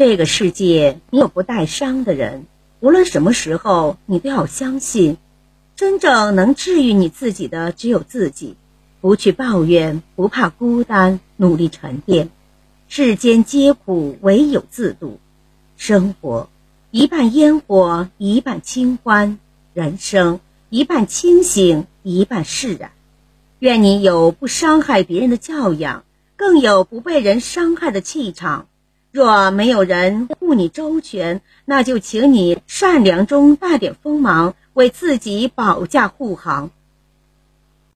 这个世界没有不带伤的人，无论什么时候，你都要相信，真正能治愈你自己的只有自己。不去抱怨，不怕孤单，努力沉淀。世间皆苦，唯有自渡。生活一半烟火，一半清欢；人生一半清醒，一半释然。愿你有不伤害别人的教养，更有不被人伤害的气场。若没有人护你周全，那就请你善良中带点锋芒，为自己保驾护航。